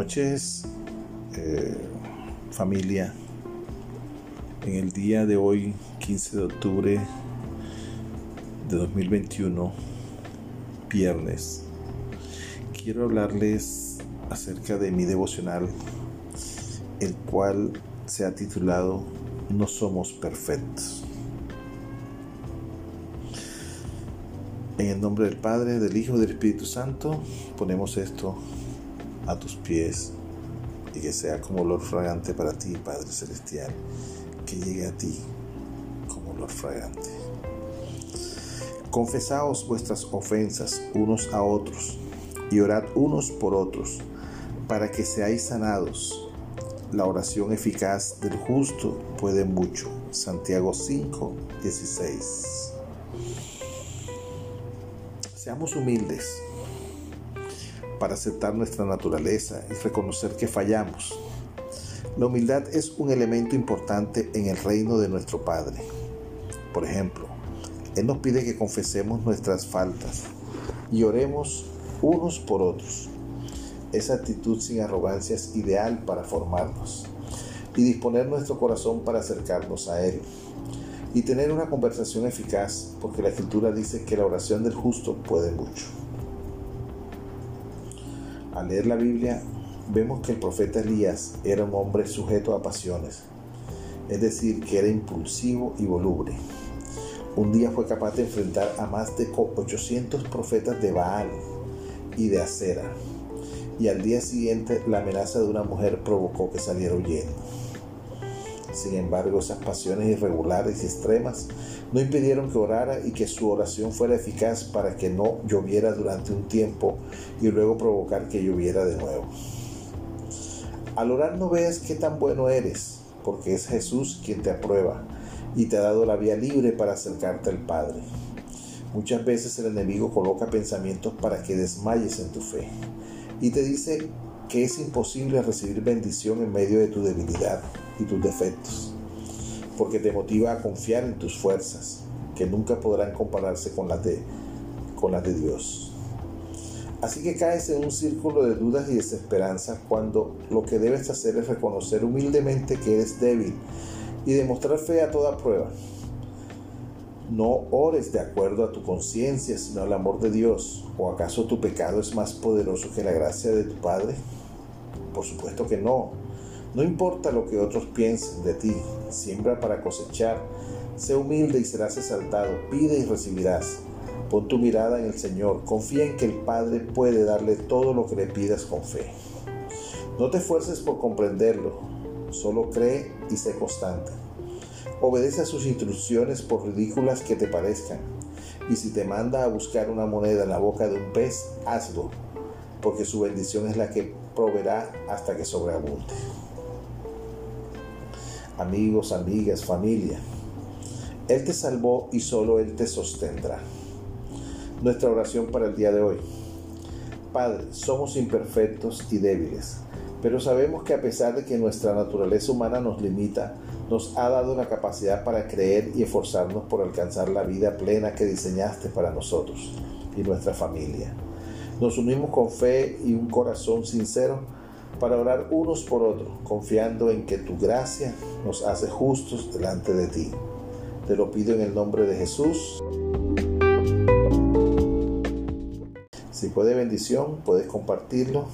noches, eh, familia. En el día de hoy, 15 de octubre de 2021, viernes, quiero hablarles acerca de mi devocional, el cual se ha titulado No somos perfectos. En el nombre del Padre, del Hijo y del Espíritu Santo, ponemos esto a tus pies y que sea como olor fragante para ti, Padre Celestial, que llegue a ti como olor fragante. Confesaos vuestras ofensas unos a otros y orad unos por otros para que seáis sanados. La oración eficaz del justo puede mucho. Santiago 5, 16. Seamos humildes para aceptar nuestra naturaleza y reconocer que fallamos. La humildad es un elemento importante en el reino de nuestro Padre. Por ejemplo, Él nos pide que confesemos nuestras faltas y oremos unos por otros. Esa actitud sin arrogancia es ideal para formarnos y disponer nuestro corazón para acercarnos a Él y tener una conversación eficaz, porque la Escritura dice que la oración del justo puede mucho. Al leer la Biblia, vemos que el profeta Elías era un hombre sujeto a pasiones, es decir, que era impulsivo y voluble. Un día fue capaz de enfrentar a más de 800 profetas de Baal y de Acera, y al día siguiente la amenaza de una mujer provocó que saliera huyendo. Sin embargo, esas pasiones irregulares y extremas no impidieron que orara y que su oración fuera eficaz para que no lloviera durante un tiempo y luego provocar que lloviera de nuevo. Al orar no veas qué tan bueno eres, porque es Jesús quien te aprueba y te ha dado la vía libre para acercarte al Padre. Muchas veces el enemigo coloca pensamientos para que desmayes en tu fe y te dice que es imposible recibir bendición en medio de tu debilidad y tus defectos, porque te motiva a confiar en tus fuerzas, que nunca podrán compararse con las de, con las de Dios. Así que caes en un círculo de dudas y desesperanza cuando lo que debes hacer es reconocer humildemente que eres débil y demostrar fe a toda prueba. No ores de acuerdo a tu conciencia, sino al amor de Dios. ¿O acaso tu pecado es más poderoso que la gracia de tu Padre? Por supuesto que no. No importa lo que otros piensen de ti, siembra para cosechar. Sé humilde y serás exaltado. Pide y recibirás. Pon tu mirada en el Señor. Confía en que el Padre puede darle todo lo que le pidas con fe. No te esfuerces por comprenderlo. Solo cree y sé constante. Obedece a sus instrucciones por ridículas que te parezcan. Y si te manda a buscar una moneda en la boca de un pez, hazlo, porque su bendición es la que proveerá hasta que sobreabunde amigos, amigas, familia. Él te salvó y solo Él te sostendrá. Nuestra oración para el día de hoy. Padre, somos imperfectos y débiles, pero sabemos que a pesar de que nuestra naturaleza humana nos limita, nos ha dado la capacidad para creer y esforzarnos por alcanzar la vida plena que diseñaste para nosotros y nuestra familia. Nos unimos con fe y un corazón sincero para orar unos por otros, confiando en que tu gracia nos hace justos delante de ti. Te lo pido en el nombre de Jesús. Si puede bendición, puedes compartirlo